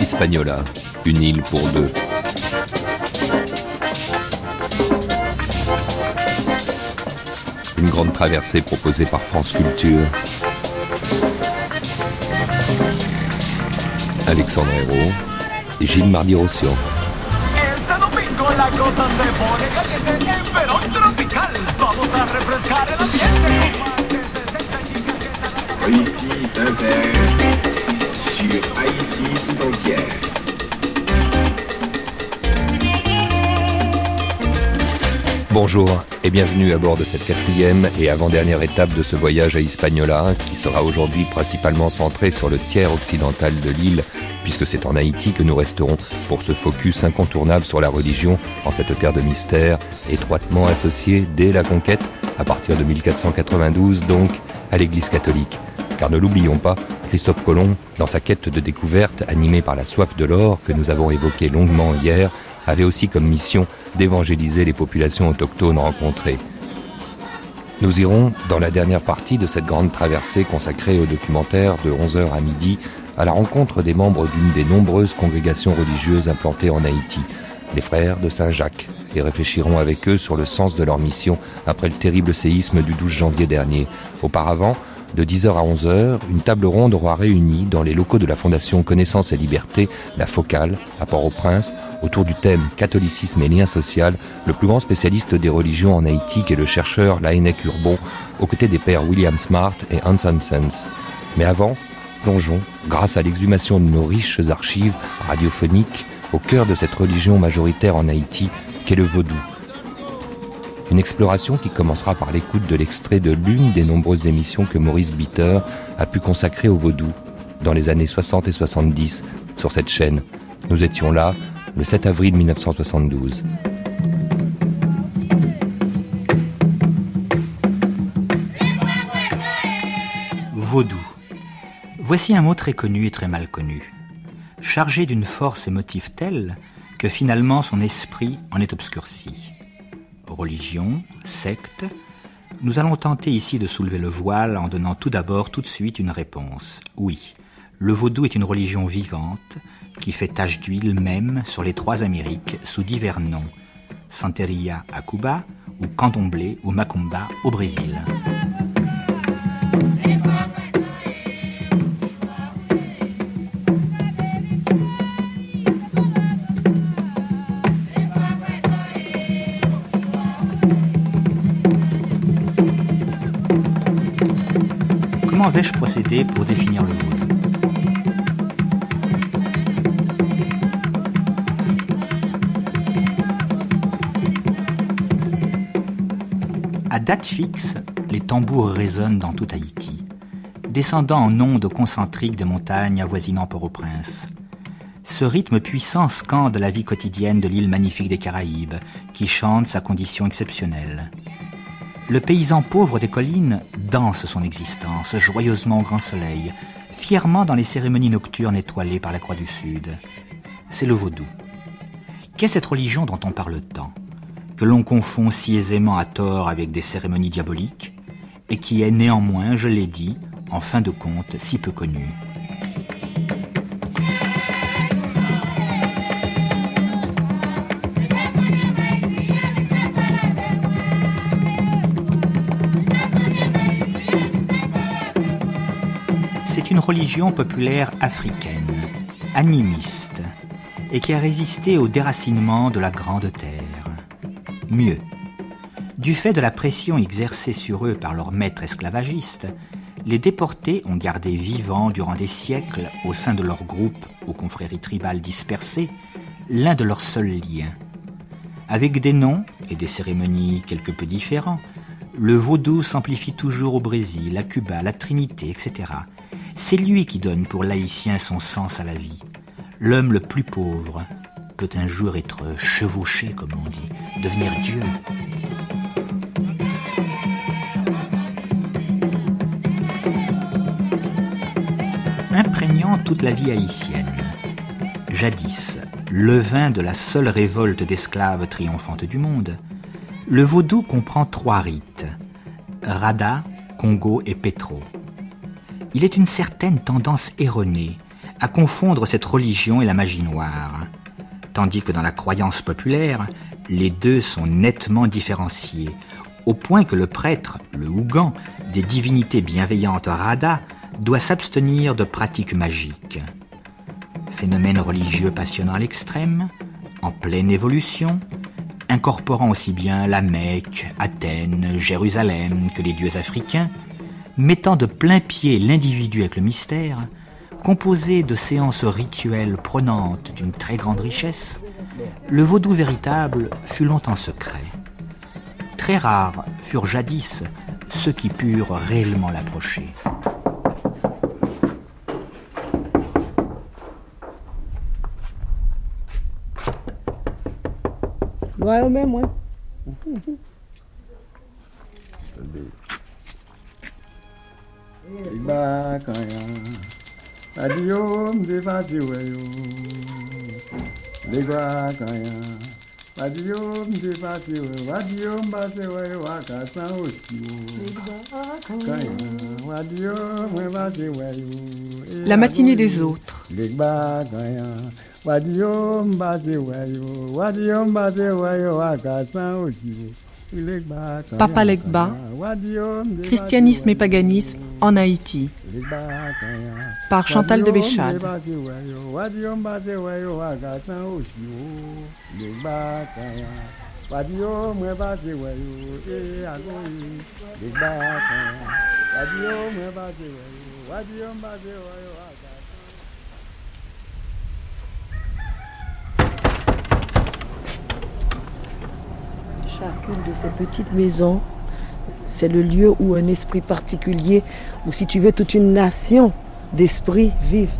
Hispaniola, une île pour deux. Une grande traversée proposée par France Culture. Sur Haïti tout entière. Bonjour et bienvenue à bord de cette quatrième et avant-dernière étape de ce voyage à Hispaniola qui sera aujourd'hui principalement centré sur le tiers occidental de l'île c'est en Haïti que nous resterons pour ce focus incontournable sur la religion en cette terre de mystère étroitement associée dès la conquête à partir de 1492 donc à l'église catholique. Car ne l'oublions pas, Christophe Colomb, dans sa quête de découverte animée par la soif de l'or que nous avons évoquée longuement hier, avait aussi comme mission d'évangéliser les populations autochtones rencontrées. Nous irons, dans la dernière partie de cette grande traversée consacrée au documentaire de 11h à midi, à la rencontre des membres d'une des nombreuses congrégations religieuses implantées en Haïti, les frères de Saint-Jacques, et réfléchirons avec eux sur le sens de leur mission après le terrible séisme du 12 janvier dernier. Auparavant, de 10h à 11h, une table ronde aura réuni dans les locaux de la Fondation Connaissance et Liberté, la Focale, à Port-au-Prince, autour du thème Catholicisme et lien social, le plus grand spécialiste des religions en Haïti est le chercheur Laennec Urbon, aux côtés des pères William Smart et Hans Hansens. Mais avant, plongeons, grâce à l'exhumation de nos riches archives radiophoniques, au cœur de cette religion majoritaire en Haïti, qu'est le vaudou. Une exploration qui commencera par l'écoute de l'extrait de l'une des nombreuses émissions que Maurice Bitter a pu consacrer au vaudou dans les années 60 et 70 sur cette chaîne. Nous étions là le 7 avril 1972. Vaudou. Voici un mot très connu et très mal connu, chargé d'une force émotive telle que finalement son esprit en est obscurci. Religion, secte, nous allons tenter ici de soulever le voile en donnant tout d'abord tout de suite une réponse. Oui, le vaudou est une religion vivante qui fait tache d'huile même sur les trois Amériques sous divers noms. Santeria à Cuba, ou Candomblé ou Macumba au Brésil. Comment vais-je procéder pour définir le vaudou À date fixe, les tambours résonnent dans tout Haïti, descendant en ondes concentriques des montagnes avoisinant Port-au-Prince. Ce rythme puissant scande la vie quotidienne de l'île magnifique des Caraïbes, qui chante sa condition exceptionnelle. Le paysan pauvre des collines danse son existence joyeusement au grand soleil, fièrement dans les cérémonies nocturnes étoilées par la Croix du Sud. C'est le vaudou. Qu'est cette religion dont on parle tant, que l'on confond si aisément à tort avec des cérémonies diaboliques, et qui est néanmoins, je l'ai dit, en fin de compte, si peu connue? Religion populaire africaine, animiste, et qui a résisté au déracinement de la Grande Terre. Mieux, du fait de la pression exercée sur eux par leurs maîtres esclavagistes, les déportés ont gardé vivants durant des siècles au sein de leur groupe aux confréries tribales dispersées l'un de leurs seuls liens. Avec des noms et des cérémonies quelque peu différents, le vaudou s'amplifie toujours au Brésil, à Cuba, à la Trinité, etc. C'est lui qui donne pour l'haïtien son sens à la vie. L'homme le plus pauvre peut un jour être chevauché, comme on dit, devenir Dieu. reprend toute la vie haïtienne. Jadis, levain de la seule révolte d'esclaves triomphante du monde, le vaudou comprend trois rites Rada, Congo et Petro. Il est une certaine tendance erronée à confondre cette religion et la magie noire, tandis que dans la croyance populaire, les deux sont nettement différenciés, au point que le prêtre, le Ougan, des divinités bienveillantes Rada, doit s'abstenir de pratiques magiques. Phénomène religieux passionnant à l'extrême, en pleine évolution, incorporant aussi bien la Mecque, Athènes, Jérusalem que les dieux africains, mettant de plein pied l'individu avec le mystère, composé de séances rituelles prenantes d'une très grande richesse, le vaudou véritable fut longtemps secret. Très rares furent jadis ceux qui purent réellement l'approcher. Ouais, même, ouais. Mdefasi weyo. Mdefasi weyo. Mbase weyo. Kaya, weyo. La matinée des autres. Mbase weyo. Mbase weyo. Papa Legba, Christianisme et paganisme en Haïti, par Chantal de Béchade. Chacune de ces petites maisons, c'est le lieu où un esprit particulier, ou si tu veux toute une nation d'esprits vivent.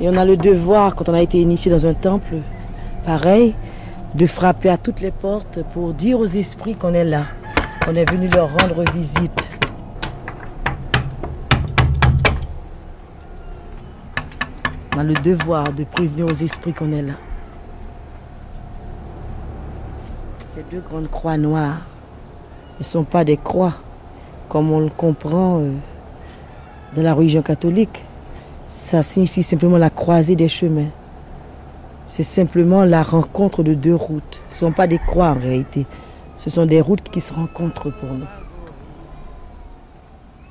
Et on a le devoir, quand on a été initié dans un temple, pareil, de frapper à toutes les portes pour dire aux esprits qu'on est là, qu'on est venu leur rendre visite. On a le devoir de prévenir aux esprits qu'on est là. Ces deux grandes croix noires ne sont pas des croix comme on le comprend euh, dans la religion catholique. Ça signifie simplement la croisée des chemins. C'est simplement la rencontre de deux routes. Ce ne sont pas des croix en réalité. Ce sont des routes qui se rencontrent pour nous.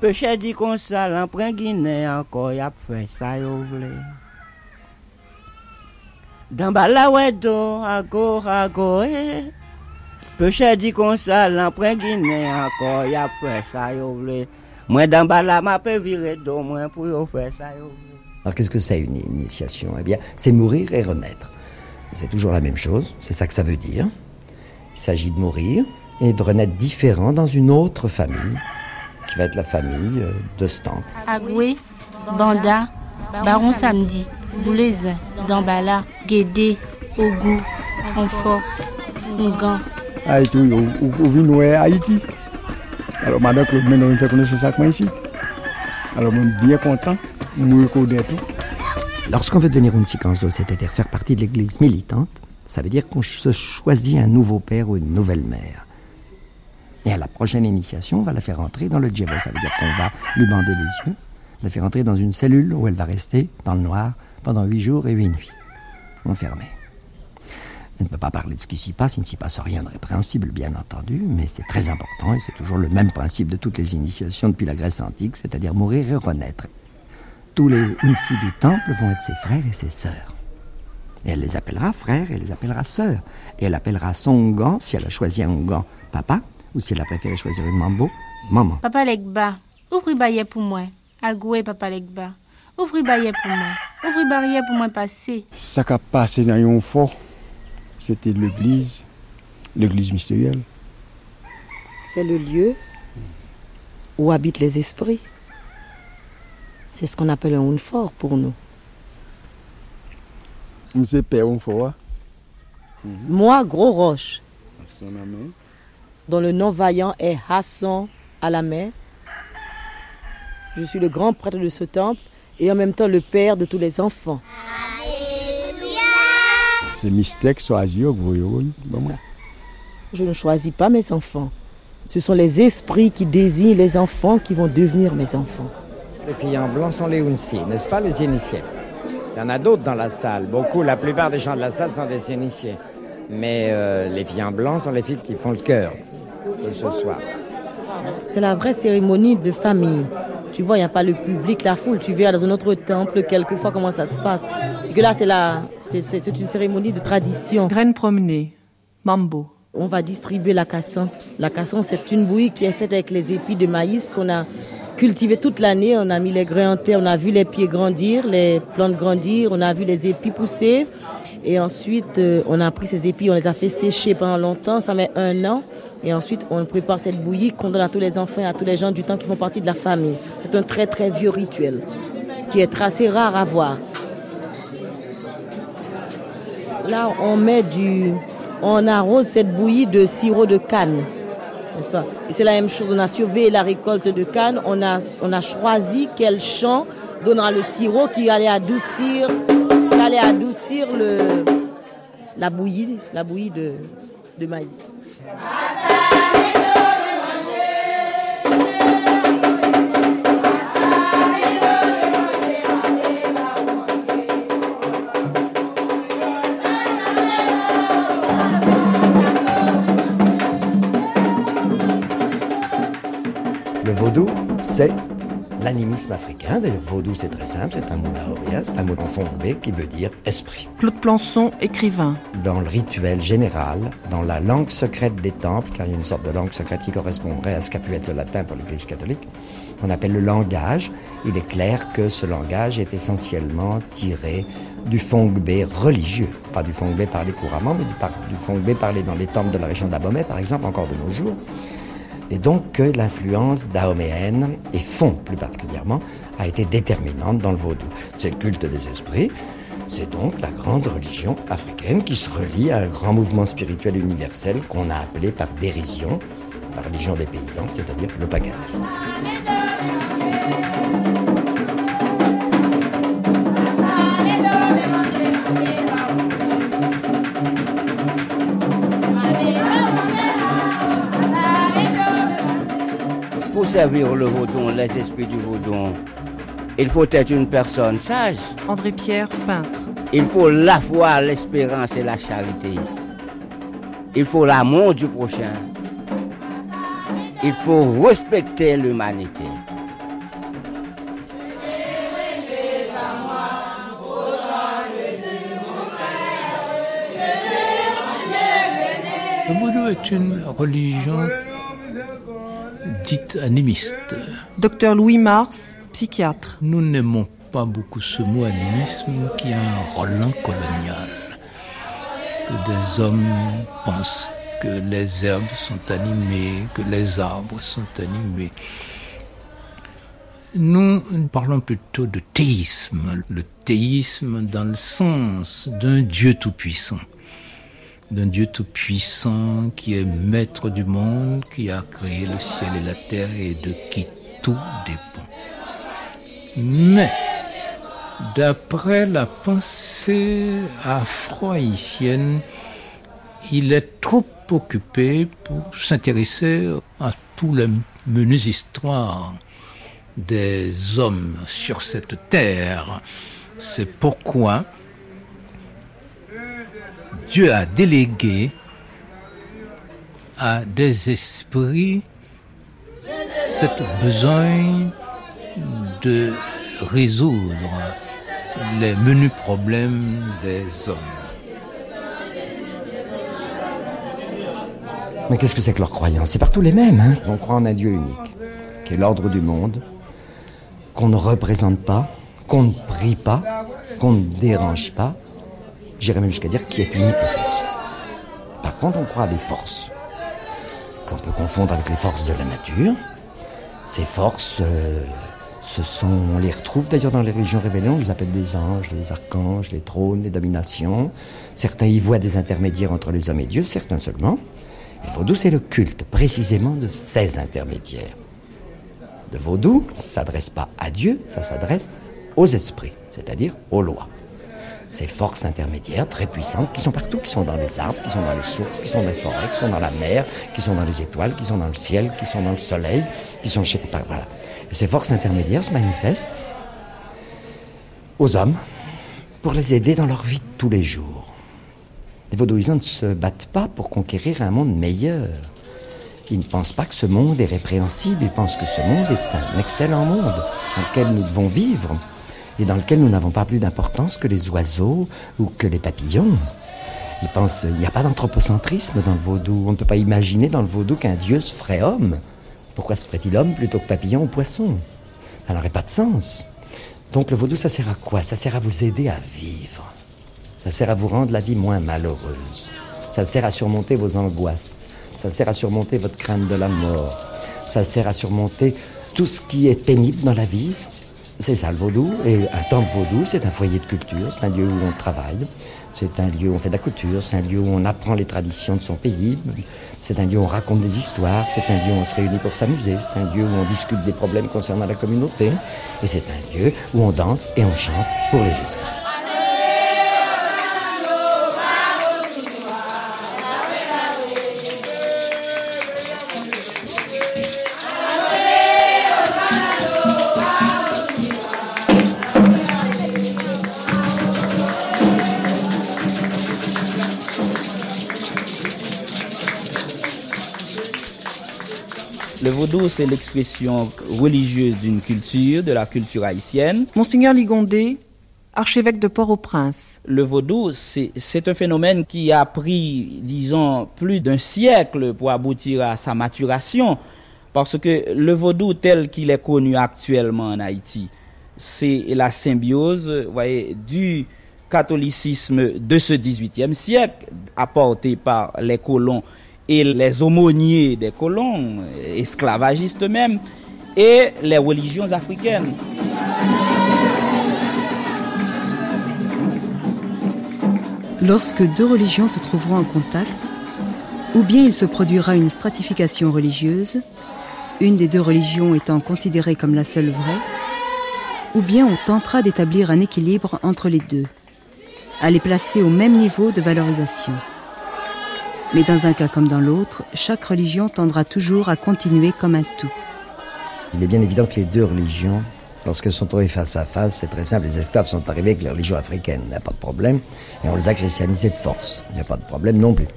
Peche di kon sa lan pren Gine anko yap. Peche di kon sa lan pren Gine anko yap fe sa yo vle. Mwen dan bala ma pe vire do mwen pou yo fe sa yo vle. Alors qu'est-ce que c'est une initiation? Eh bien, c'est mourir et renaître. C'est toujours la même chose, c'est ça que ça veut dire. Il s'agit de mourir et de renaître différent dans une autre famille, qui va être la famille euh, de Stamp. Agwe, Banda, Baron Samedi, Boulez, Dambala, Guédé, Ogou, Confort, Ongan. Haïti. Alors, madame Claude Menon me fait connaître ça ici. Alors, bien content, tout. Lorsqu'on veut devenir une sikanzo, c'est-à-dire faire partie de l'église militante, ça veut dire qu'on se choisit un nouveau père ou une nouvelle mère. Et à la prochaine initiation, on va la faire entrer dans le djebo. Ça veut dire qu'on va lui bander les yeux, la faire entrer dans une cellule où elle va rester dans le noir pendant huit jours et huit nuits, enfermée. Elle ne peut pas parler de ce qui s'y passe, il ne s'y passe rien de répréhensible, bien entendu, mais c'est très important et c'est toujours le même principe de toutes les initiations depuis la Grèce antique, c'est-à-dire mourir et renaître. Tous les Unsi du temple vont être ses frères et ses sœurs. Et elle les appellera frères et elle les appellera sœurs. Et elle appellera son Ongan, si elle a choisi un Ongan, papa, ou si elle a préféré choisir une Mambo, maman. Papa Legba, ouvri baillet pour moi. Agoué, Papa Legba. Ouvri baillet pour moi. Ouvri barrière pour moi passer. Ça qui a passé dans un fort, c'était l'église, l'église mystérieuse. C'est le lieu où habitent les esprits. C'est ce qu'on appelle un fort pour nous. Monsieur Père un fort. Moi, Gros Roche, dont le nom vaillant est Hassan à la mer. Je suis le grand prêtre de ce temple et en même temps le père de tous les enfants. C'est mystère choisi. Je ne choisis pas mes enfants. Ce sont les esprits qui désignent les enfants qui vont devenir mes enfants. Les filles en blanc sont les Unsi, n'est-ce pas, les initiés? Il y en a d'autres dans la salle. Beaucoup, la plupart des gens de la salle sont des initiés. Mais euh, les filles en blanc sont les filles qui font le cœur de ce soir. C'est la vraie cérémonie de famille. Tu vois, il n'y a pas le public, la foule. Tu verras dans un autre temple quelquefois comment ça se passe? Et que là, c'est la, c'est une cérémonie de tradition. Graines promenées, mambo. On va distribuer la cassan. La cassan, c'est une bouillie qui est faite avec les épis de maïs qu'on a cultivé toute l'année. On a mis les grains en terre, on a vu les pieds grandir, les plantes grandir, on a vu les épis pousser. Et ensuite, euh, on a pris ces épis, on les a fait sécher pendant longtemps, ça met un an. Et ensuite, on prépare cette bouillie qu'on donne à tous les enfants et à tous les gens du temps qui font partie de la famille. C'est un très très vieux rituel qui est assez rare à voir. Là, on met du, on arrose cette bouillie de sirop de canne, n'est-ce pas? C'est la même chose. On a surveillé la récolte de canne. On a, choisi quel champ donnera le sirop qui allait adoucir, qui allait adoucir la bouillie, de maïs. C'est l'animisme africain. D'ailleurs, vaudou, c'est très simple, c'est un mot d'Aoria, c'est un mot fongbe qui veut dire esprit. Claude Plançon, écrivain. Dans le rituel général, dans la langue secrète des temples, car il y a une sorte de langue secrète qui correspondrait à ce qu'a pu être le latin pour l'Église catholique, qu'on appelle le langage, il est clair que ce langage est essentiellement tiré du fongbe religieux, pas du fongbe parlé couramment, mais du, du fongbe parlé dans les temples de la région d'Abomey, par exemple, encore de nos jours et donc que l'influence dahoméenne, et Fon plus particulièrement, a été déterminante dans le vaudou. C'est le culte des esprits, c'est donc la grande religion africaine qui se relie à un grand mouvement spirituel universel qu'on a appelé par dérision la religion des paysans, c'est-à-dire le paganisme. Servir le vaudon, les esprits du vaudon, il faut être une personne sage. André Pierre, peintre. Il faut la foi, l'espérance et la charité. Il faut l'amour du prochain. Il faut respecter l'humanité. Le vaudou est une religion animiste. Docteur Louis Mars, psychiatre. Nous n'aimons pas beaucoup ce mot animisme qui a un relent colonial. Que des hommes pensent que les herbes sont animées, que les arbres sont animés. Nous parlons plutôt de théisme, le théisme dans le sens d'un Dieu tout-puissant d'un Dieu tout-puissant qui est maître du monde, qui a créé le ciel et la terre et de qui tout dépend. Mais, d'après la pensée afro-haïtienne, il est trop occupé pour s'intéresser à tous les menues histoires des hommes sur cette terre. C'est pourquoi Dieu a délégué à des esprits cette besoin de résoudre les menus problèmes des hommes. Mais qu'est-ce que c'est que leur croyance? C'est partout les mêmes. Hein? On croit en un Dieu unique, qui est l'ordre du monde, qu'on ne représente pas, qu'on ne prie pas, qu'on ne dérange pas, j'irais même jusqu'à dire qui est une hypothèse. Par contre, on croit à des forces qu'on peut confondre avec les forces de la nature. Ces forces, euh, sont, on les retrouve d'ailleurs dans les religions révélées, on les appelle des anges, les archanges, les trônes, les dominations. Certains y voient des intermédiaires entre les hommes et Dieu, certains seulement. Le vaudou, c'est le culte précisément de ces intermédiaires. Le vaudou ne s'adresse pas à Dieu, ça s'adresse aux esprits, c'est-à-dire aux lois. Ces forces intermédiaires très puissantes qui sont partout, qui sont dans les arbres, qui sont dans les sources, qui sont dans les forêts, qui sont dans la mer, qui sont dans les étoiles, qui sont dans le ciel, qui sont dans le soleil, qui sont chez... Voilà. Ces forces intermédiaires se manifestent aux hommes pour les aider dans leur vie de tous les jours. Les vaudouisants ne se battent pas pour conquérir un monde meilleur. Ils ne pensent pas que ce monde est répréhensible, ils pensent que ce monde est un excellent monde dans lequel nous devons vivre et dans lequel nous n'avons pas plus d'importance que les oiseaux ou que les papillons. Ils pensent qu'il n'y a pas d'anthropocentrisme dans le vaudou. On ne peut pas imaginer dans le vaudou qu'un dieu se ferait homme. Pourquoi se ferait-il homme plutôt que papillon ou poisson? Ça n'aurait pas de sens. Donc le vaudou, ça sert à quoi? Ça sert à vous aider à vivre. Ça sert à vous rendre la vie moins malheureuse. Ça sert à surmonter vos angoisses. Ça sert à surmonter votre crainte de la mort. Ça sert à surmonter tout ce qui est pénible dans la vie. C'est ça le vaudou. Et un temple vaudou, c'est un foyer de culture, c'est un lieu où on travaille, c'est un lieu où on fait de la couture, c'est un lieu où on apprend les traditions de son pays, c'est un lieu où on raconte des histoires, c'est un lieu où on se réunit pour s'amuser, c'est un lieu où on discute des problèmes concernant la communauté, et c'est un lieu où on danse et on chante pour les esprits. C'est l'expression religieuse d'une culture, de la culture haïtienne. Monseigneur Ligondé, archevêque de Port-au-Prince. Le vaudou, c'est un phénomène qui a pris, disons, plus d'un siècle pour aboutir à sa maturation. Parce que le vaudou tel qu'il est connu actuellement en Haïti, c'est la symbiose vous voyez, du catholicisme de ce XVIIIe siècle, apporté par les colons et les aumôniers des colons, esclavagistes même, et les religions africaines. Lorsque deux religions se trouveront en contact, ou bien il se produira une stratification religieuse, une des deux religions étant considérée comme la seule vraie, ou bien on tentera d'établir un équilibre entre les deux, à les placer au même niveau de valorisation. Mais dans un cas comme dans l'autre, chaque religion tendra toujours à continuer comme un tout. Il est bien évident que les deux religions, lorsqu'elles sont trouvées face à face, c'est très simple, les esclaves sont arrivés avec les religions africaines, il n'y a pas de problème, et on les a christianisés de force, il n'y a pas de problème non plus.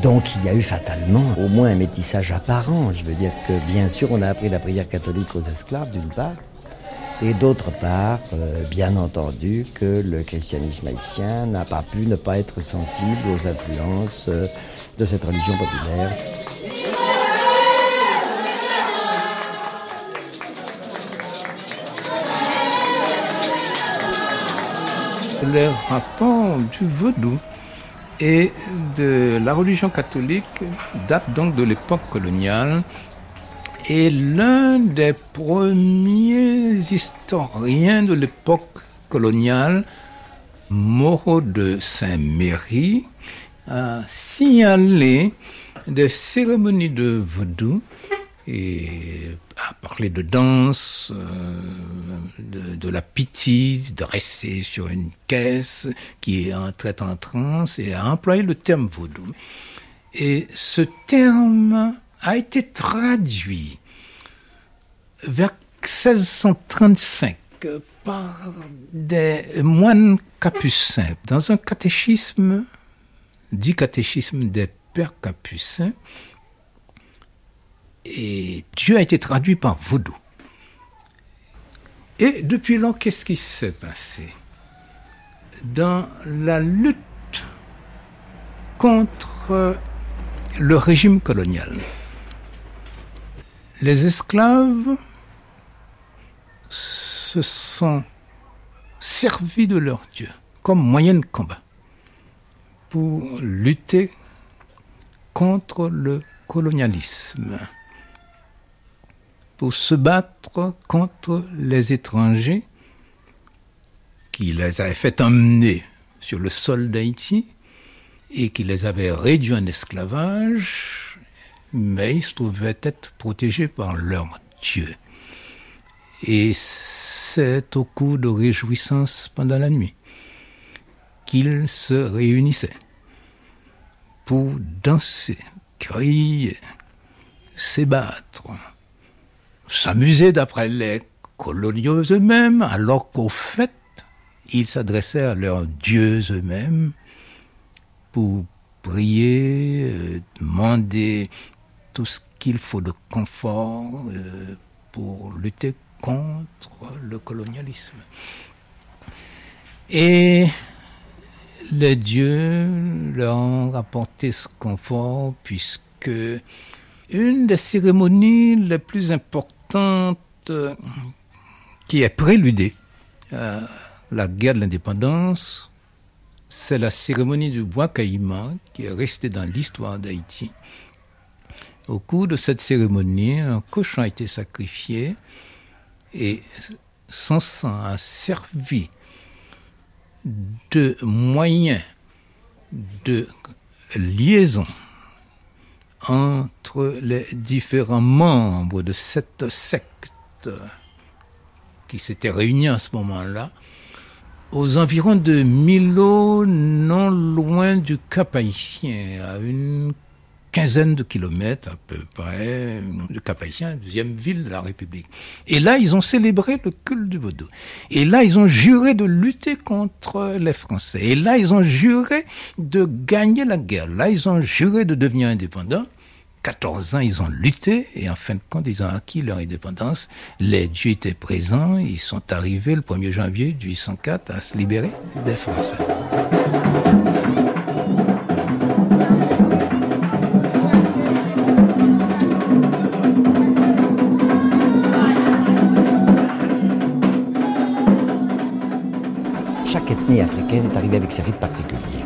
Donc il y a eu fatalement au moins un métissage apparent. Je veux dire que bien sûr on a appris la prière catholique aux esclaves d'une part, et d'autre part, euh, bien entendu, que le christianisme haïtien n'a pas pu ne pas être sensible aux influences euh, de cette religion populaire. Les rapports du vaudou et de la religion catholique datent donc de l'époque coloniale et l'un des premiers historiens de l'époque coloniale, Moreau de Saint-Méry, a signalé des cérémonies de vaudou et a parlé de danse, euh, de, la pitié dressée sur une caisse qui entrait en transe et a employé le terme vaudou. Et ce terme a été traduit vers 1635 par des moines capucins dans un catéchisme, dit catéchisme des pères capucins, et Dieu a été traduit par vaudou. Et depuis lors, qu'est-ce qui s'est passé? Dans la lutte contre le régime colonial, les esclaves se sont servis de leur Dieu comme moyen de combat pour lutter contre le colonialisme, pour se battre contre les étrangers qui les avaient fait emmener sur le sol d'Haïti et qui les avaient réduits en esclavage, mais ils se trouvaient être protégés par leur Dieu. Et c'est au cours de réjouissances pendant la nuit qu'ils se réunissaient pour danser, crier, s'ébattre, s'amuser d'après les coloniaux eux-mêmes, alors qu'au fait, ils s'adressaient à leurs dieux eux-mêmes pour prier, euh, demander tout ce qu'il faut de confort euh, pour lutter contre le colonialisme. Et les dieux leur ont apporté ce confort puisque une des cérémonies les plus importantes euh, qui est préludée à la guerre de l'indépendance, c'est la cérémonie du bois caïman qui est restée dans l'histoire d'Haïti. Au cours de cette cérémonie, un cochon a été sacrifié et son sang a servi de moyen de liaison entre les différents membres de cette secte qui s'était réunie à ce moment-là, aux environs de Milo, non loin du Cap Haïtien, à une quinzaine de kilomètres à peu près du Cap Haïtien, deuxième ville de la République. Et là, ils ont célébré le culte du vaudou. Et là, ils ont juré de lutter contre les Français. Et là, ils ont juré de gagner la guerre. Là, ils ont juré de devenir indépendants. 14 ans, ils ont lutté et en fin de compte, ils ont acquis leur indépendance. Les dieux étaient présents, ils sont arrivés le 1er janvier 1804 à se libérer des Français. Africaine est arrivée avec ses rites particuliers.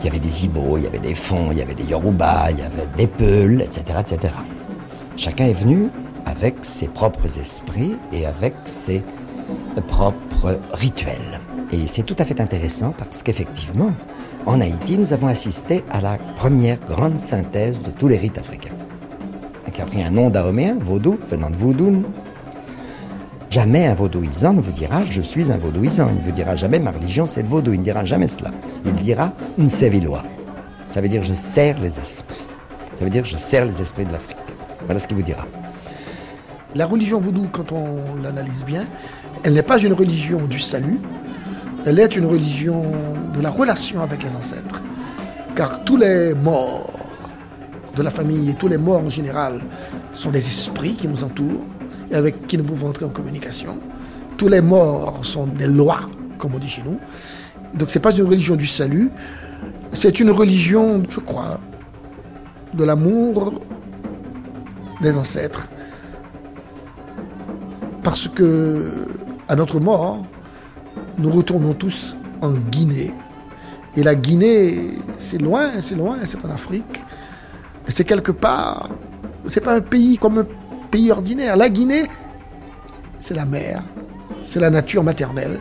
Il y avait des Ibo, il y avait des Fonds, il y avait des Yoruba, il y avait des Peuls, etc., etc. Chacun est venu avec ses propres esprits et avec ses propres rituels. Et c'est tout à fait intéressant parce qu'effectivement, en Haïti, nous avons assisté à la première grande synthèse de tous les rites africains. Qui a pris un nom d'araméen, vaudou, venant de vaudoun. Jamais un vaudouisant ne vous dira je suis un vaudouisant. Il ne vous dira jamais ma religion c'est le vaudou. Il ne dira jamais cela. Il dira Msevillois. Ça veut dire je sers les esprits. Ça veut dire je sers les esprits de l'Afrique. Voilà ce qu'il vous dira. La religion vaudou, quand on l'analyse bien, elle n'est pas une religion du salut, elle est une religion de la relation avec les ancêtres. Car tous les morts de la famille et tous les morts en général sont des esprits qui nous entourent avec qui nous pouvons entrer en communication. Tous les morts sont des lois, comme on dit chez nous. Donc ce n'est pas une religion du salut, c'est une religion, je crois, de l'amour des ancêtres. Parce que, à notre mort, nous retournons tous en Guinée. Et la Guinée, c'est loin, c'est loin, c'est en Afrique. C'est quelque part, c'est pas un pays comme un pays ordinaire. La Guinée, c'est la mer, c'est la nature maternelle.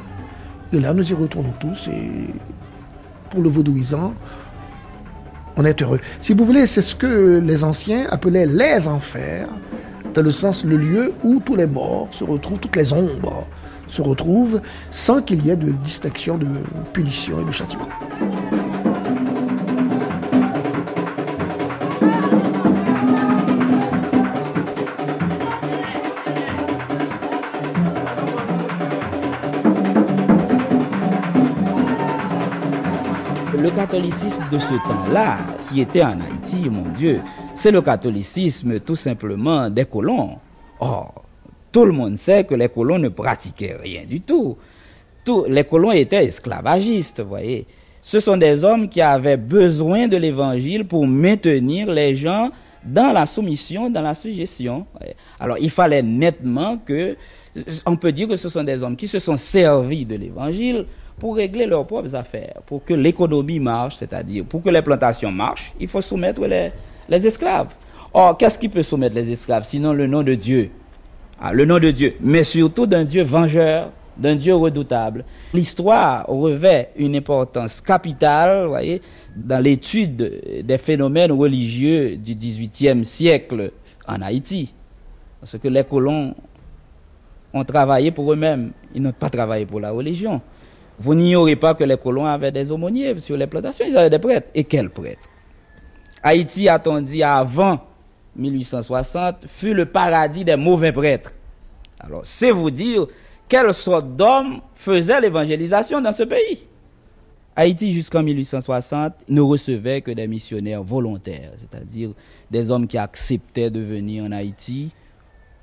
Et là, nous y retournons tous. Et pour le vaudouisant, on est heureux. Si vous voulez, c'est ce que les anciens appelaient les enfers, dans le sens le lieu où tous les morts se retrouvent, toutes les ombres se retrouvent, sans qu'il y ait de distinction de punition et de châtiment. Catholicisme de ce temps-là, qui était en Haïti, mon Dieu, c'est le catholicisme tout simplement des colons. Or, tout le monde sait que les colons ne pratiquaient rien du tout. Tous les colons étaient esclavagistes, vous voyez. Ce sont des hommes qui avaient besoin de l'évangile pour maintenir les gens dans la soumission, dans la suggestion. Alors, il fallait nettement que, on peut dire que ce sont des hommes qui se sont servis de l'évangile pour régler leurs propres affaires, pour que l'économie marche, c'est-à-dire pour que les plantations marchent, il faut soumettre les, esclaves. Or, qu'est-ce qui peut soumettre les esclaves sinon le nom de Dieu? Ah, Le nom de Dieu, mais surtout d'un Dieu vengeur, d'un Dieu redoutable. L'histoire revêt une importance capitale, voyez, dans l'étude des phénomènes religieux du XVIIIe siècle en Haïti. Parce que les colons ont travaillé pour eux-mêmes. Ils n'ont pas travaillé pour la religion. Vous n'ignorez pas que les colons avaient des aumôniers sur les plantations, ils avaient des prêtres. Et quels prêtres? Haïti, a-t-on dit, avant 1860, fut le paradis des mauvais prêtres. Alors, c'est vous dire quelle sorte d'hommes faisaient l'évangélisation dans ce pays. Haïti, jusqu'en 1860, ne recevait que des missionnaires volontaires, c'est-à-dire des hommes qui acceptaient de venir en Haïti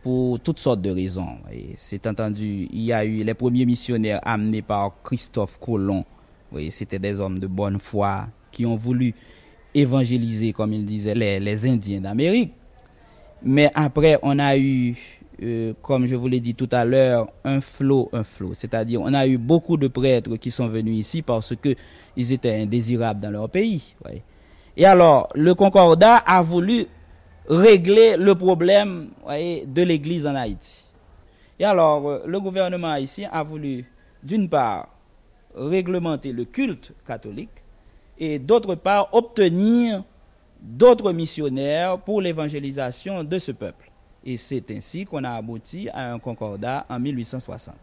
pour toutes sortes de raisons. Et c'est entendu, il y a eu les premiers missionnaires amenés par Christophe Colomb. Oui, c'était des hommes de bonne foi qui ont voulu évangéliser, comme il disait, les, les Indiens d'Amérique. Mais après, on a eu, euh, comme je vous l'ai dit tout à l'heure, un flot, un flot. C'est-à-dire, on a eu beaucoup de prêtres qui sont venus ici parce que ils étaient indésirables dans leur pays. Et alors, le Concordat a voulu régler le problème de l'Église en Haïti. Et alors, euh, le gouvernement haïtien a voulu, d'une part, réglementer le culte catholique et d'autre part, obtenir d'autres missionnaires pour l'évangélisation de ce peuple. Et c'est ainsi qu'on a abouti à un concordat en 1860.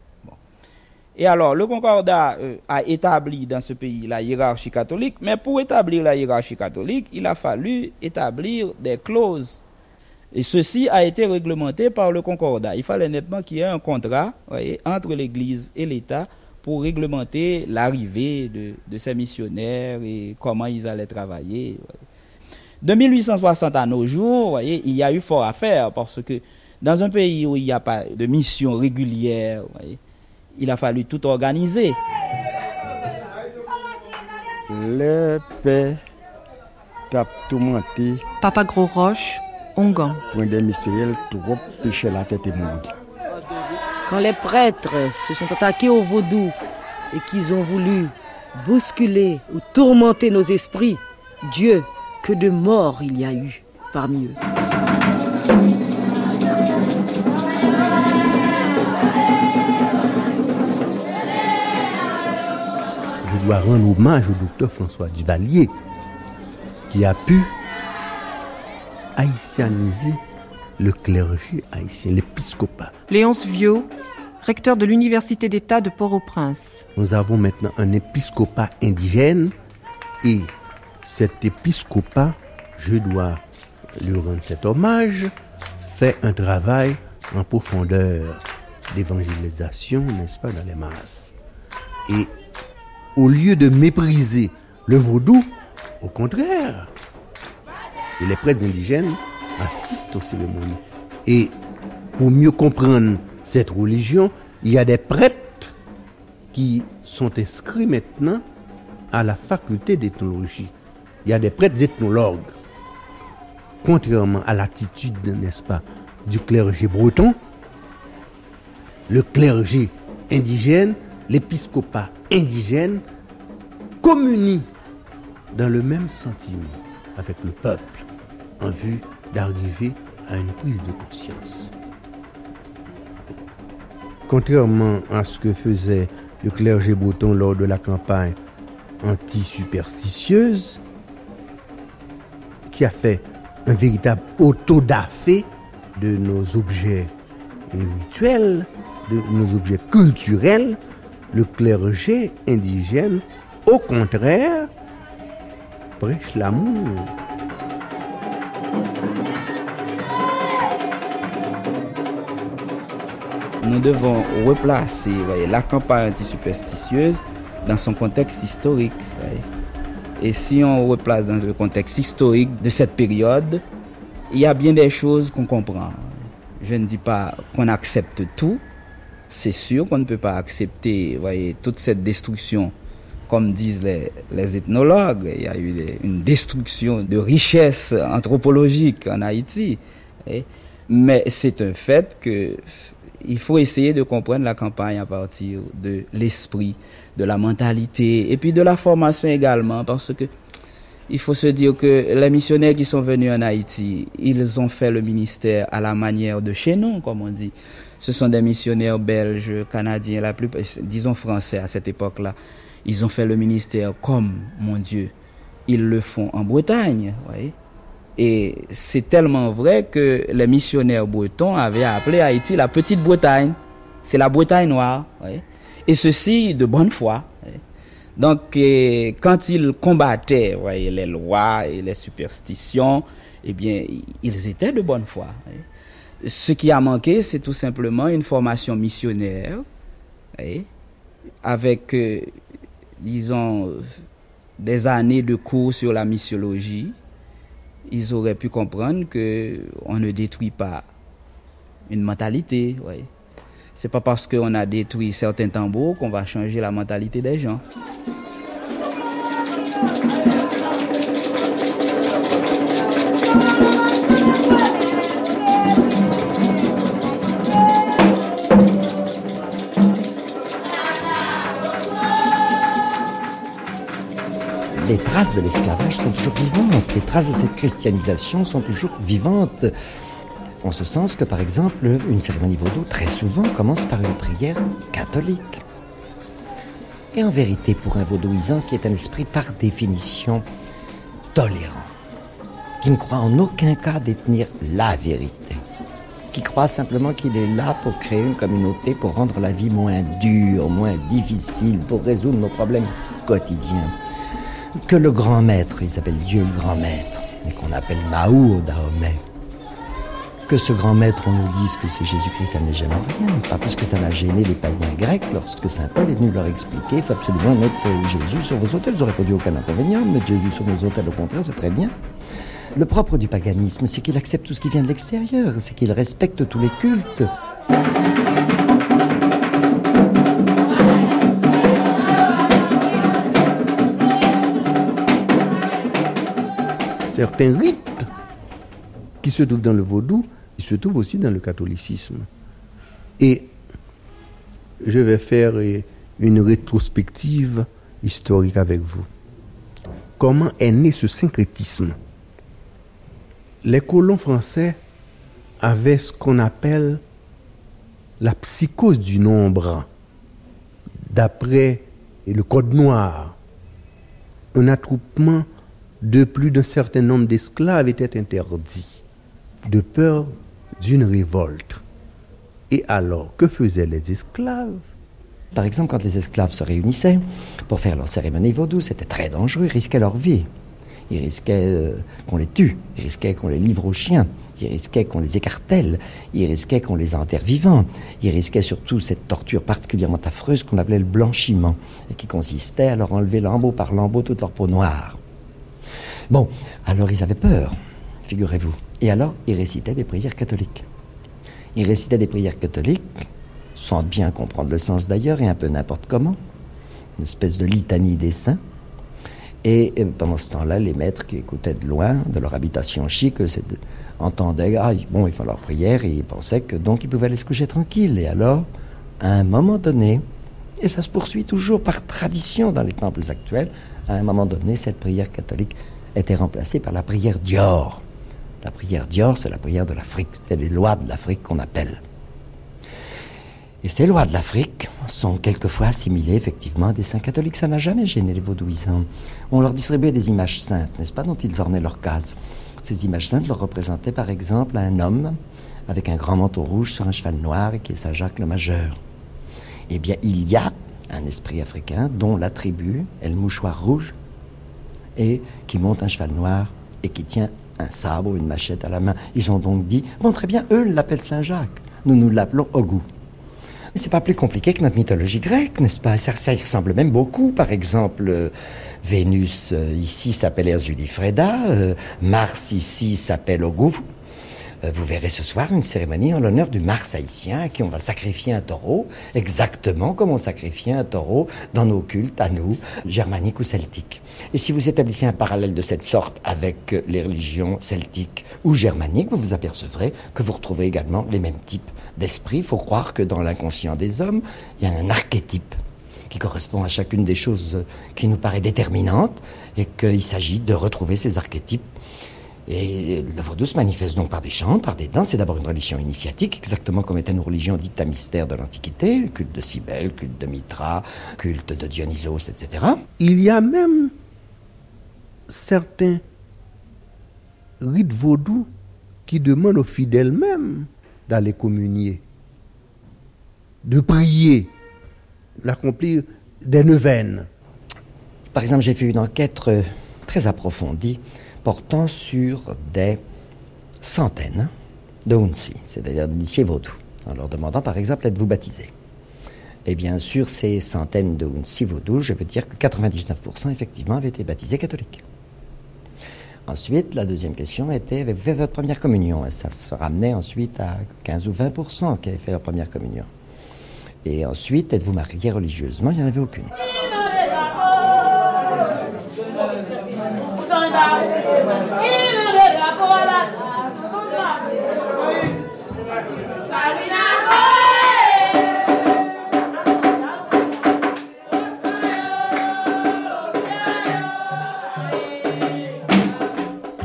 Et alors, le concordat euh, a établi dans ce pays la hiérarchie catholique, mais pour établir la hiérarchie catholique, il a fallu établir des clauses. Et ceci a été réglementé par le concordat. Il fallait nettement qu'il y ait un contrat entre l'Église et l'État pour réglementer l'arrivée de, ces missionnaires et comment ils allaient travailler. De 1860 à nos jours, il y a eu fort à faire parce que dans un pays où il n'y a pas de mission régulière, il a fallu tout organiser. Le paix tape tout monté. Papa Gros Roche, Ongan. Pour des mystériels, trop péché la tête et monde. Quand les prêtres se sont attaqués au vaudou et qu'ils ont voulu bousculer ou tourmenter nos esprits, Dieu, que de morts il y a eu parmi eux. Dois rendre hommage au docteur François Duvalier qui a pu haïtianiser le clergé haïtien, l'épiscopat. Léonce Viau, recteur de l'Université d'État de Port-au-Prince. Nous avons maintenant un épiscopat indigène et cet épiscopat, je dois lui rendre cet hommage, fait un travail en profondeur d'évangélisation, n'est-ce pas, dans les masses. Et au lieu de mépriser le vaudou, au contraire, les prêtres indigènes assistent aux cérémonies. Et pour mieux comprendre cette religion, il y a des prêtres qui sont inscrits maintenant à la faculté d'ethnologie. Il y a des prêtres ethnologues. Contrairement à l'attitude, n'est-ce pas, du clergé breton, le clergé indigène, l'épiscopat indigène communient dans le même sentiment avec le peuple en vue d'arriver à une prise de conscience. Contrairement à ce que faisait le clergé breton lors de la campagne anti-superstitieuse, qui a fait un véritable autodafé de nos objets rituels, de nos objets culturels, le clergé indigène, au contraire, prêche l'amour. Nous devons replacer la campagne anti-superstitieuse dans son contexte historique. Et si on replace dans le contexte historique de cette période, il y a bien des choses qu'on comprend. Je ne dis pas qu'on accepte tout. C'est sûr qu'on ne peut pas accepter toute cette destruction. Comme disent les, ethnologues, il y a eu une destruction de richesses anthropologiques en Haïti. Voyez. Mais c'est un fait que il faut essayer de comprendre la campagne à partir de l'esprit, de la mentalité et puis de la formation également parce que il faut se dire que les missionnaires qui sont venus en Haïti, ils ont fait le ministère à la manière de chez nous, comme on dit. Ce sont des missionnaires belges, canadiens, la plus, disons français à cette époque-là. Ils ont fait le ministère comme, mon Dieu, ils le font en Bretagne, voyez. Et c'est tellement vrai que les missionnaires bretons avaient appelé Haïti la Petite Bretagne. C'est la Bretagne noire. oui. Et ceci de bonne foi. Donc, quand ils combattaient voyez, les lois et les superstitions, eh bien, ils étaient de bonne foi. Ce qui a manqué, c'est tout simplement une formation missionnaire, avec, euh, disons, des années de cours sur la missiologie. Ils auraient pu comprendre que on ne détruit pas une mentalité. oui. C'est pas parce qu'on a détruit certains tambours qu'on va changer la mentalité des gens. Les traces de l'esclavage sont toujours vivantes, les traces de cette christianisation sont toujours vivantes. En ce sens que, par exemple, une cérémonie vaudou, très souvent, commence par une prière catholique. Et en vérité, pour un vaudouisant qui est un esprit par définition tolérant, qui ne croit en aucun cas détenir la vérité, qui croit simplement qu'il est là pour créer une communauté, pour rendre la vie moins dure, moins difficile, pour résoudre nos problèmes quotidiens que le grand maître, il s'appelle Dieu le grand maître, et qu'on appelle Mao Dahomey. Que ce grand maître, on nous dise que c'est Jésus-Christ, ça ne gêne en rien. Pas plus que ça n'a gêné les païens grecs lorsque Saint Paul est venu leur expliquer il faut absolument mettre Jésus sur vos hôtels. Ils n'auraient pas dit aucun inconvénient, mettre Jésus sur nos hôtels, au contraire, c'est très bien. Le propre du paganisme, c'est qu'il accepte tout ce qui vient de l'extérieur, c'est qu'il respecte tous les cultes. Certains rites qui se trouvent dans le vaudou, ils se trouvent aussi dans le catholicisme. Et je vais faire une rétrospective historique avec vous. Comment est né ce syncrétisme? Les colons français avaient ce qu'on appelle la psychose du nombre. D'après le Code noir, un attroupement de plus d'un certain nombre d'esclaves était interdit, de peur d'une révolte. Et alors, que faisaient les esclaves? Par exemple, quand les esclaves se réunissaient pour faire leur cérémonie vaudou, c'était très dangereux, ils risquaient leur vie. Ils risquaient euh, qu'on les tue, ils risquaient qu'on les livre aux chiens, ils risquaient qu'on les écartèle, ils risquaient qu'on les enterre vivants, ils risquaient surtout cette torture particulièrement affreuse qu'on appelait le blanchiment, et qui consistait à leur enlever lambeau par lambeau toute leur peau noire. Bon, alors ils avaient peur, figurez-vous. Et alors, ils récitaient des prières catholiques. Ils récitaient des prières catholiques, sans bien comprendre le sens d'ailleurs, et un peu n'importe comment. Une espèce de litanie des saints. Et euh, pendant ce temps-là, les maîtres qui écoutaient de loin, de leur habitation chic, euh, entendaient, ah, bon, ils font leur prière, et ils pensaient que donc ils pouvaient aller se coucher tranquille. Et alors, à un moment donné, et ça se poursuit toujours par tradition dans les temples actuels, à un moment donné, cette prière catholique était remplacée par la prière Dior. La prière Dior, c'est la prière de l'Afrique, c'est les lois de l'Afrique qu'on appelle. Et ces lois de l'Afrique sont quelquefois assimilées effectivement à des saints catholiques. Ça n'a jamais gêné les vaudouisants. On leur distribuait des images saintes, n'est-ce pas, dont ils ornaient leur case. Ces images saintes leur représentaient par exemple un homme avec un grand manteau rouge sur un cheval noir et qui est Saint-Jacques le Majeur. Eh bien, il y a un esprit africain dont l'attribut est le mouchoir rouge et qui monte un cheval noir et qui tient un sabre ou une machette à la main. Ils ont donc dit, bon très bien, eux l'appellent Saint-Jacques, nous nous l'appelons Ogou. Mais c'est pas plus compliqué que notre mythologie grecque, n'est-ce pas? Ça, y ressemble même beaucoup. Par exemple, euh, Vénus euh, ici s'appelle Erzulifreda, euh, Mars ici s'appelle Ogou. Euh, Vous verrez ce soir une cérémonie en l'honneur du Mars haïtien à qui on va sacrifier un taureau, exactement comme on sacrifiait un taureau dans nos cultes à nous, germaniques ou celtiques. Et si vous établissez un parallèle de cette sorte avec euh, les religions celtiques ou germaniques, vous vous apercevrez que vous retrouvez également les mêmes types d'esprits. Il faut croire que dans l'inconscient des hommes, il y a un archétype qui correspond à chacune des choses euh, qui nous paraît déterminantes et qu'il s'agit de retrouver ces archétypes et le vaudou se manifeste donc par des chants, par des danses. C'est d'abord une religion initiatique, exactement comme étaient nos religions dites à mystère de l'Antiquité, le culte de Cybèle, culte de Mitra, culte de Dionysos, etc. Il y a même certains rites vaudous qui demandent aux fidèles même d'aller communier. de prier, d'accomplir des neuvaines. Par exemple, j'ai fait une enquête euh, très approfondie portant sur des centaines de Hunsi, c'est-à-dire d'initiés vaudou, en leur demandant par exemple êtes-vous baptisé Et bien sûr, ces centaines de Hunsi vaudou, je peux dire que 99% effectivement avaient été baptisés catholiques. Ensuite, la deuxième question était avez-vous fait votre première communion? Et ça se ramenait ensuite à 15 ou 20% qui avaient fait leur première communion. Et ensuite, êtes-vous marié religieusement? Il n'y en avait aucune.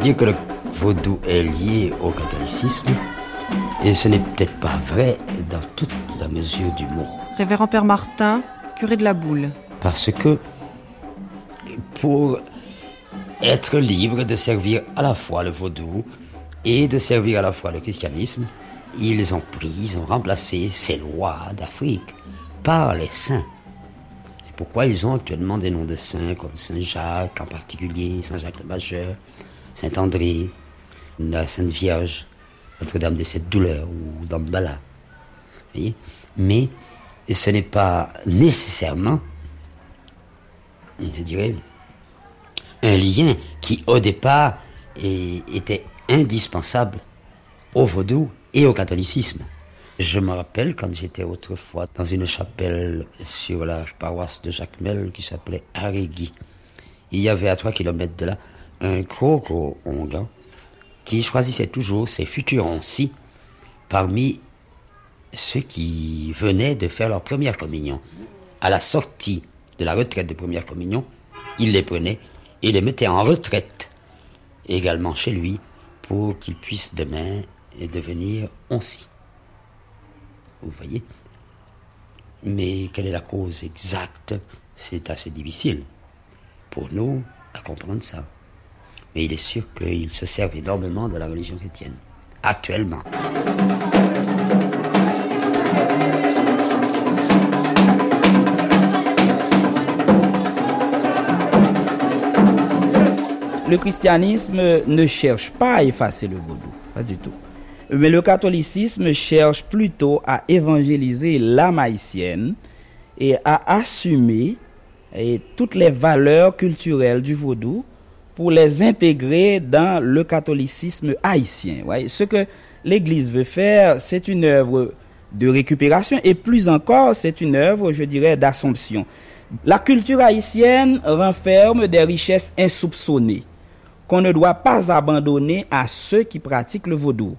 Dire que le vaudou est lié au catholicisme, et ce n'est peut-être pas vrai dans toute la mesure du mot. Révérend Père Martin, curé de la Boule. Parce que pour être libre de servir à la fois le vaudou et de servir à la fois le christianisme, ils ont pris, ils ont remplacé ces lois d'Afrique par les saints. C'est pourquoi ils ont actuellement des noms de saints comme Saint Jacques en particulier, Saint Jacques le Majeur, Saint André, la Sainte Vierge, Notre-Dame de cette douleur ou Dambala. Mais ce n'est pas nécessairement, je dirais, un lien qui au départ était indispensable au vaudou et au catholicisme. Je me rappelle quand j'étais autrefois dans une chapelle sur la paroisse de Jacmel qui s'appelait Arégui. Il y avait à trois kilomètres de là un gros gros qui choisissait toujours ses futurs oncis parmi ceux qui venaient de faire leur première communion. À la sortie de la retraite de première communion, il les prenait et les mettait en retraite également chez lui pour qu'il puisse demain devenir onci. Vous voyez? Mais quelle est la cause exacte? C'est assez difficile pour nous à comprendre ça. Mais il est sûr qu'il se servent énormément de la religion chrétienne, actuellement. Le christianisme ne cherche pas à effacer le vaudou, pas du tout. Mais le catholicisme cherche plutôt à évangéliser l'âme haïtienne et à assumer et toutes les valeurs culturelles du vaudou pour les intégrer dans le catholicisme haïtien. Ce que l'Église veut faire, c'est une œuvre de récupération et plus encore, c'est une œuvre, je dirais, d'assomption. La culture haïtienne renferme des richesses insoupçonnées qu'on ne doit pas abandonner à ceux qui pratiquent le vaudou.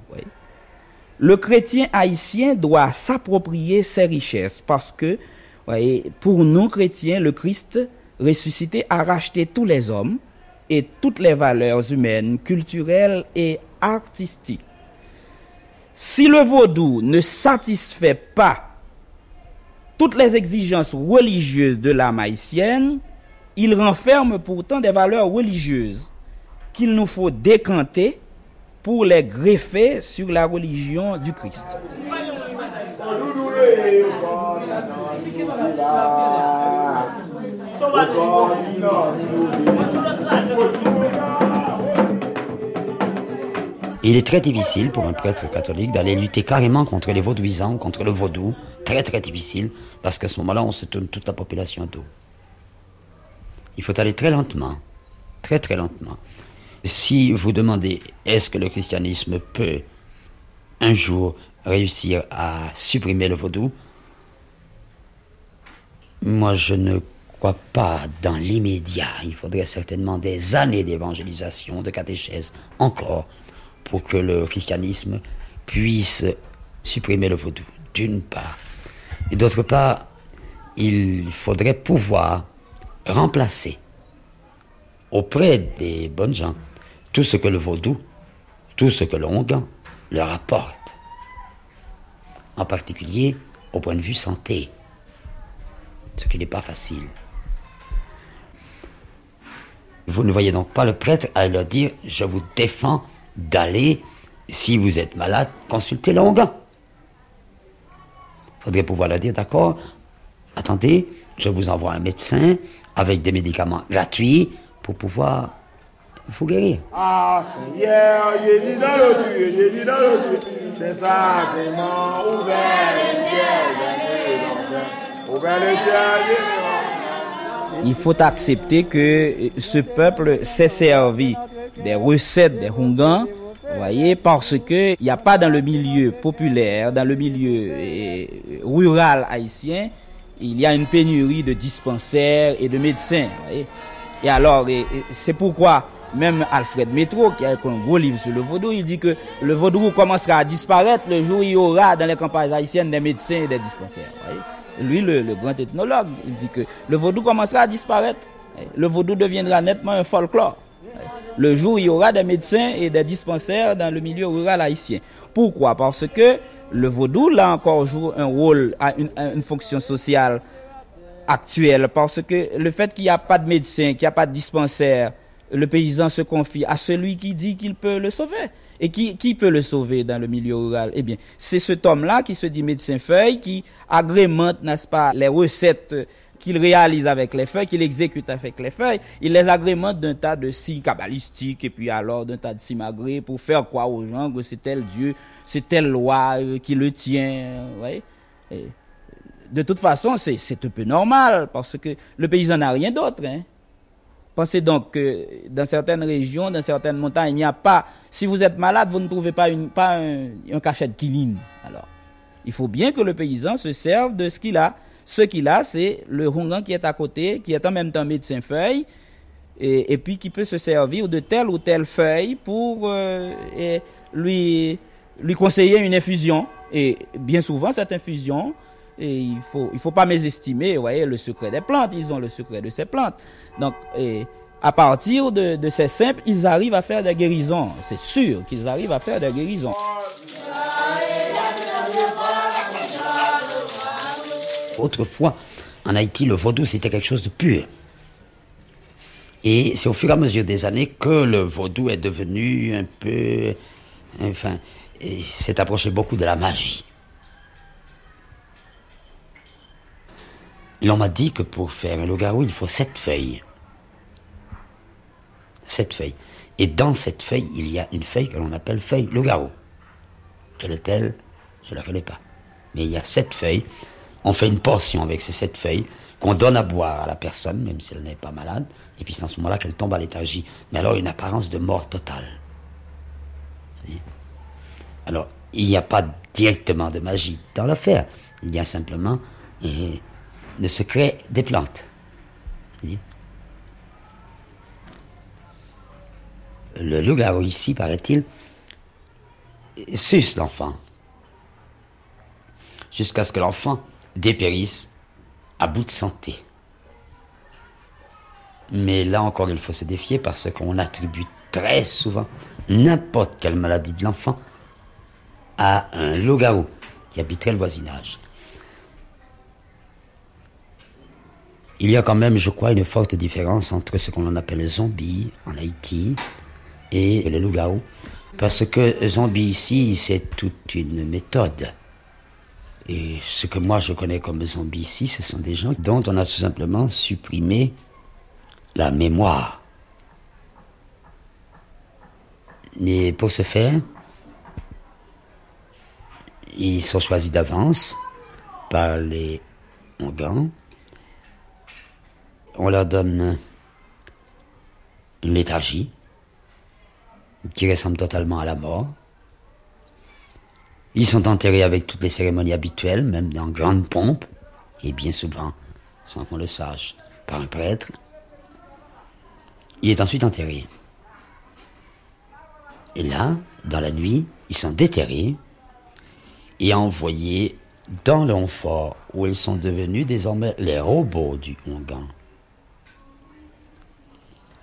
Le chrétien haïtien doit s'approprier ces richesses parce que, pour nous chrétiens, le Christ ressuscité a racheté tous les hommes et toutes les valeurs humaines, culturelles et artistiques. Si le vaudou ne satisfait pas toutes les exigences religieuses de l'âme haïtienne, il renferme pourtant des valeurs religieuses qu'il nous faut décanter pour les greffer sur la religion du Christ. Il est très difficile pour un prêtre catholique d'aller lutter carrément contre les vaudouisants, contre le vaudou. Très très difficile, parce qu'à ce moment-là, on se tourne toute la population dos. Il faut aller très lentement, très très lentement. Si vous demandez est-ce que le christianisme peut un jour réussir à supprimer le vaudou, moi je ne crois pas dans l'immédiat. Il faudrait certainement des années d'évangélisation, de catéchèse encore pour que le christianisme puisse supprimer le vaudou, d'une part. Et d'autre part, il faudrait pouvoir remplacer auprès des bonnes gens tout ce que le vaudou, tout ce que l'onguent leur apporte, en particulier au point de vue santé, ce qui n'est pas facile. Vous ne voyez donc pas le prêtre à leur dire Je vous défends d'aller, si vous êtes malade, consulter l'onguent. faudrait pouvoir leur dire, d'accord, attendez, je vous envoie un médecin avec des médicaments gratuits pour pouvoir vous guérir. Ah, Seigneur, j'ai dit dans le Dieu, j'ai dit dans le Dieu, c'est sacrément ouvert le ciel, ouvert le ciel, Il faut accepter que ce peuple s'est servi des recettes des Hongans, voyez, parce que il n'y a pas dans le milieu populaire, dans le milieu euh, rural haïtien, il y a une pénurie de dispensaires et de médecins. voyez. Et alors, et- et c'est pourquoi même Alfred Métro, qui a un gros livre sur le vaudou, il dit que le vaudou commencera à disparaître le jour où il y aura dans les campagnes haïtiennes des médecins et des dispensaires. Lui, le, grand ethnologue, il dit que le vaudou commencera à disparaître. Le vaudou deviendra nettement un folklore. Le jour où il y aura des médecins et des dispensaires dans le milieu rural haïtien. Pourquoi? Parce que le vaudou, là encore, joue un rôle, a une, une fonction sociale actuelle. Parce que le fait qu'il n'y a pas de médecin, qu'il n'y a pas de dispensaire, le paysan se confie à celui qui dit qu'il peut le sauver. Et qui, qui peut le sauver dans le milieu rural? Eh bien, c'est cet homme-là qui se dit médecin feuille, qui agrémente, n'est-ce pas, les recettes qu'il réalise avec les feuilles, qu'il exécute avec les feuilles. Il les agrémente d'un tas de signes cabalistiques et puis alors d'un tas de simagrées pour faire croire aux gens que c'est tel Dieu, c'est telle loi euh, qui le tient. vous Et de toute façon, c'est c'est un peu normal parce que le paysan n'a rien d'autre. Hein. Pensez donc que dans certaines régions, dans certaines montagnes, il n'y a pas. Si vous êtes malade, vous ne trouvez pas, une, pas un, un cachet de quinine. Alors, il faut bien que le paysan se serve de ce qu'il a. Ce qu'il a, c'est le hongan qui est à côté, qui est en même temps médecin feuille, et, et puis qui peut se servir de telle ou telle feuille pour euh, lui, lui conseiller une infusion. Et bien souvent, cette infusion, et il faut il faut pas mésestimer, voyez, le secret des plantes. Ils ont le secret de ces plantes. Donc, et à partir de, de ces simples, ils arrivent à faire des guérisons. C'est sûr qu'ils arrivent à faire des guérisons. Autrefois, en Haïti, le vaudou, c'était quelque chose de pur. Et c'est au fur et à mesure des années que le vaudou est devenu un peu. Enfin, s'est approché beaucoup de la magie. Et l'on m'a dit que pour faire un loup-garou, il faut sept feuilles. Sept feuilles. Et dans cette feuille, il y a une feuille que l'on appelle feuille loup-garou. Quelle est-elle Je ne la connais pas. Mais il y a sept feuilles. On fait une portion avec ces sept feuilles qu'on donne à boire à la personne, même si elle n'est pas malade. Et puis c'est en ce moment-là qu'elle tombe à léthargie. Mais alors une apparence de mort totale. Alors, il n'y a pas directement de magie dans l'affaire. Il y a simplement eh, le secret des plantes. Le loup-garou ici, paraît-il, suce l'enfant. Jusqu'à ce que l'enfant dépérisse à bout de santé. Mais là encore, il faut se défier parce qu'on attribue très souvent n'importe quelle maladie de l'enfant à un loup-garou qui habiterait le voisinage. Il y a quand même, je crois, une forte différence entre ce qu'on appelle le zombie en Haïti et le loup-garou. Parce que zombie ici, c'est toute une méthode. Et ce que moi je connais comme zombie ici, ce sont des gens dont on a tout simplement supprimé la mémoire. Et pour ce faire, ils sont choisis d'avance par les Hongans. On leur donne une léthargie qui ressemble totalement à la mort. Ils sont enterrés avec toutes les cérémonies habituelles, même dans grande pompe, et bien souvent, sans qu'on le sache, par un prêtre. Il est ensuite enterré. Et là, dans la nuit, ils sont déterrés et envoyés dans le Honfort, où ils sont devenus désormais les robots du Hongan.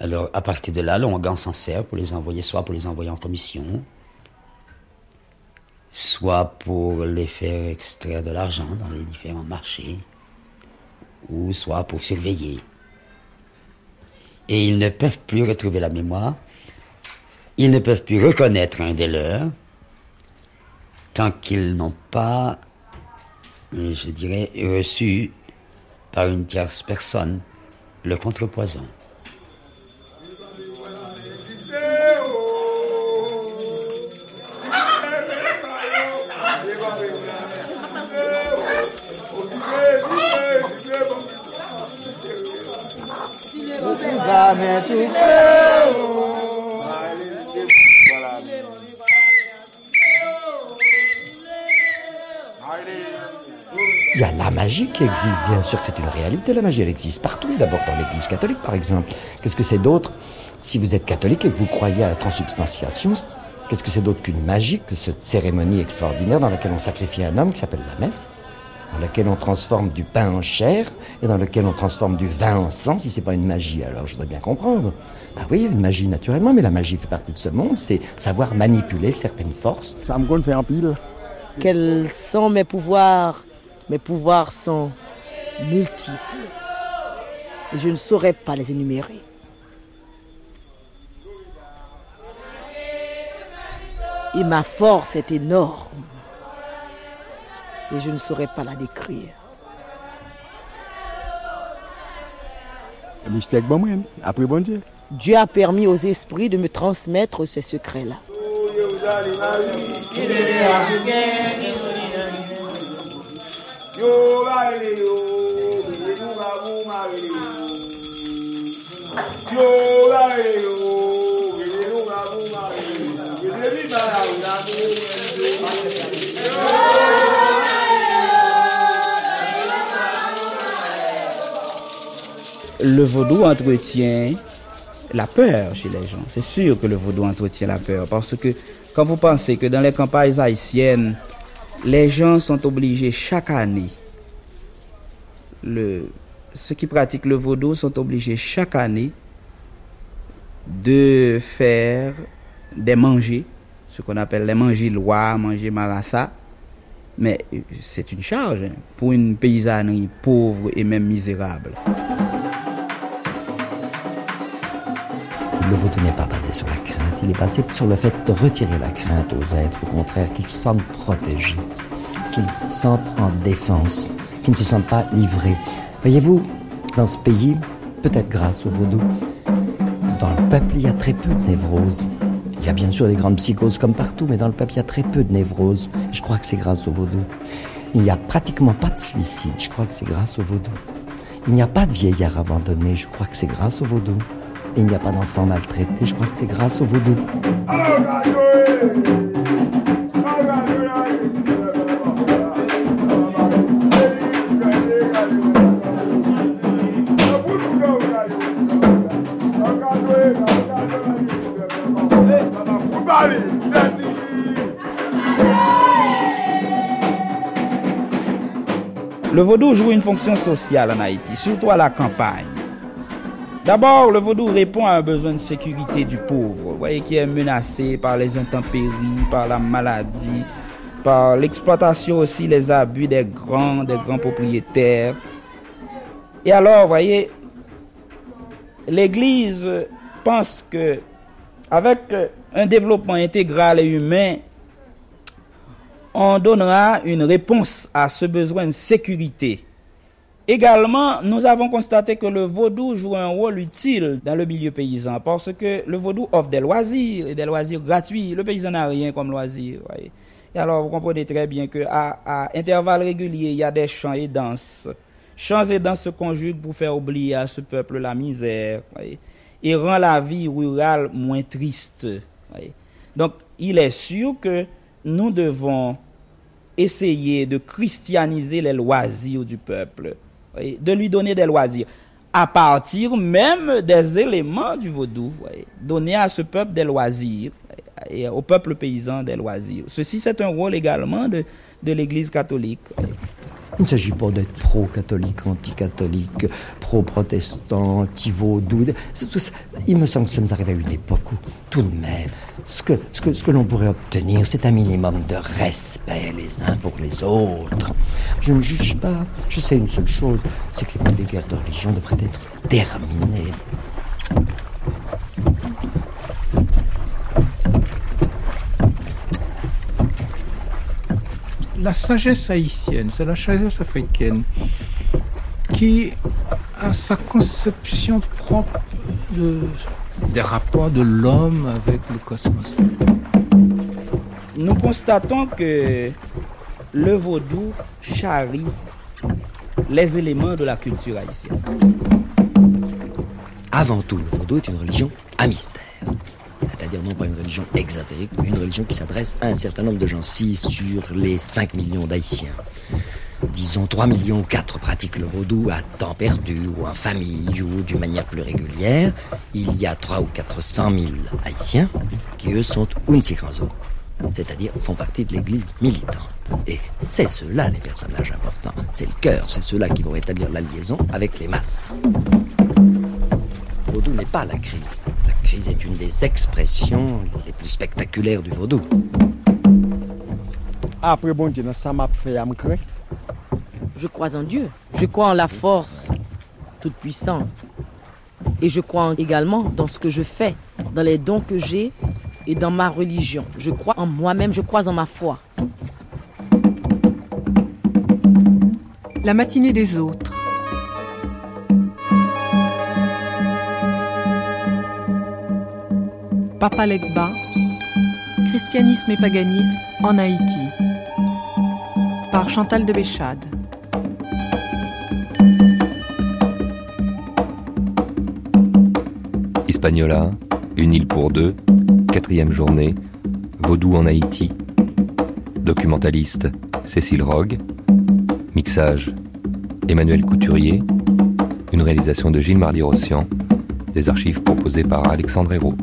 Alors, à partir de là, le Hongan s'en sert pour les envoyer, soit pour les envoyer en commission, soit pour les faire extraire de l'argent dans les différents marchés, ou soit pour surveiller. Et ils ne peuvent plus retrouver la mémoire, ils ne peuvent plus reconnaître un des leurs, tant qu'ils n'ont pas euh, je dirais, reçu par une tierce personne le contrepoison. Il y a la magie qui existe, bien sûr que c'est une réalité. La magie, elle existe partout. D'abord dans l'Église catholique, par exemple. Qu'est-ce que c'est d'autre Si vous êtes catholique et que vous croyez à la transubstantiation, qu'est-ce que c'est d'autre qu'une magie, que cette cérémonie extraordinaire dans laquelle on sacrifie un homme qui s'appelle la messe? Dans laquelle on transforme du pain en chair et dans laquelle on transforme du vin en sang, si c'est pas une magie, alors je voudrais bien comprendre. Bah oui, une magie naturellement, mais la magie fait partie de ce monde, c'est savoir manipuler certaines forces. Ça me compte fait en pile. Quels sont mes pouvoirs? Mes pouvoirs sont multiples. Et je ne saurais pas les énumérer. Et ma force est énorme. Et je ne saurais pas la décrire. Mystère bon moyen, après bon Dieu. Dieu a permis aux esprits de me transmettre ces secrets-là. Le vaudou entretient la peur chez les gens. C'est sûr que le vaudou entretient la peur parce que quand vous pensez que dans les campagnes haïtiennes, les gens sont obligés chaque année, ceux qui pratiquent le vaudou sont obligés chaque année de faire des manger, ce qu'on appelle les manger lois, manger marassa. Mais euh, c'est une charge hein, pour une paysannerie pauvre et même misérable. Le vaudou n'est pas basé sur la crainte, il est basé sur le fait de retirer la crainte aux êtres, au contraire, qu'ils se sentent protégés, qu'ils se sentent en défense, qu'ils ne se sentent pas livrés. Voyez-vous, dans ce pays, peut-être grâce au vaudou, dans le peuple, il y a très peu de névroses. Il y a bien sûr des grandes psychoses comme partout, mais dans le peuple, il y a très peu de névroses. Je crois que c'est grâce au vaudou. Il n'y a pratiquement pas de suicide, je crois que c'est grâce au vaudou. Il n'y a pas de vieillards abandonnés, je crois que c'est grâce au vaudou. Il n'y a pas d'enfants maltraités, je crois que c'est grâce au vaudou. Le vaudou joue une fonction sociale en Haïti, surtout à la campagne. D'abord, le vaudou répond à un besoin de sécurité du pauvre, voyez, qui est menacé par les intempéries, par la maladie, par l'exploitation aussi, les abus des grands, des grands propriétaires. Et alors, voyez, l'Église pense que avec un développement intégral et humain, on donnera une réponse à ce besoin de sécurité. Également, nous avons constaté que le vaudou joue un rôle utile dans le milieu paysan parce que le vaudou offre des loisirs et des loisirs gratuits. Le paysan n'a rien comme loisir. Et alors, vous comprenez très bien que à, intervalles réguliers, il y a des chants et danses. Chants et danses se conjuguent pour faire oublier à ce peuple la misère et rend la vie rurale moins triste. Donc, il est sûr que nous devons essayer de christianiser les loisirs du peuple, de lui donner des loisirs, à partir même des éléments du vaudou, donner à ce peuple des loisirs, et au peuple paysan des loisirs. Ceci, c'est un rôle également de, de l'Église catholique. Il ne s'agit pas d'être pro-catholique, anti-catholique, pro-protestant, anti-vaudou. Il me semble que ça nous arrive à une époque où, tout de même, ce que, ce que, ce que l'on pourrait obtenir, c'est un minimum de respect les uns pour les autres. Je ne juge pas. Je sais une seule chose, c'est que les guerres de religion devraient être terminées. La sagesse haïtienne, c'est la sagesse africaine qui a sa conception propre de, des rapports de l'homme avec le cosmos. Nous constatons que le vaudou charrie les éléments de la culture haïtienne. Avant tout, le vaudou est une religion à mystère. C'est-à-dire non pas une religion exotérique, mais une religion qui s'adresse à un certain nombre de gens. Si sur les 5 millions d'Haïtiens, disons 3 millions 4 pratiquent le vaudou à temps perdu ou en famille ou d'une manière plus régulière, il y a 3 ou 400 000 Haïtiens qui eux sont unsikanzo, c'est-à-dire font partie de l'église militante. Et c'est ceux-là les personnages importants. C'est le cœur, c'est ceux-là qui vont établir la liaison avec les masses. Vaudou n'est pas la crise. La crise est une des expressions les plus spectaculaires du vaudou. Après bon Dieu, ça m'a fait à me. Je crois en Dieu. Je crois en la force toute puissante. Et je crois également dans ce que je fais, dans les dons que j'ai et dans ma religion. Je crois en moi-même, je crois en ma foi. La matinée des autres. Papa Legba, Christianisme et paganisme en Haïti, par Chantal de Béchade. Hispaniola, Une île pour deux, quatrième journée, Vaudou en Haïti, documentaliste Cécile Rogue, mixage Emmanuel Couturier, une réalisation de Gilles Mardy-Rossian, des archives proposées par Alexandre Hérault.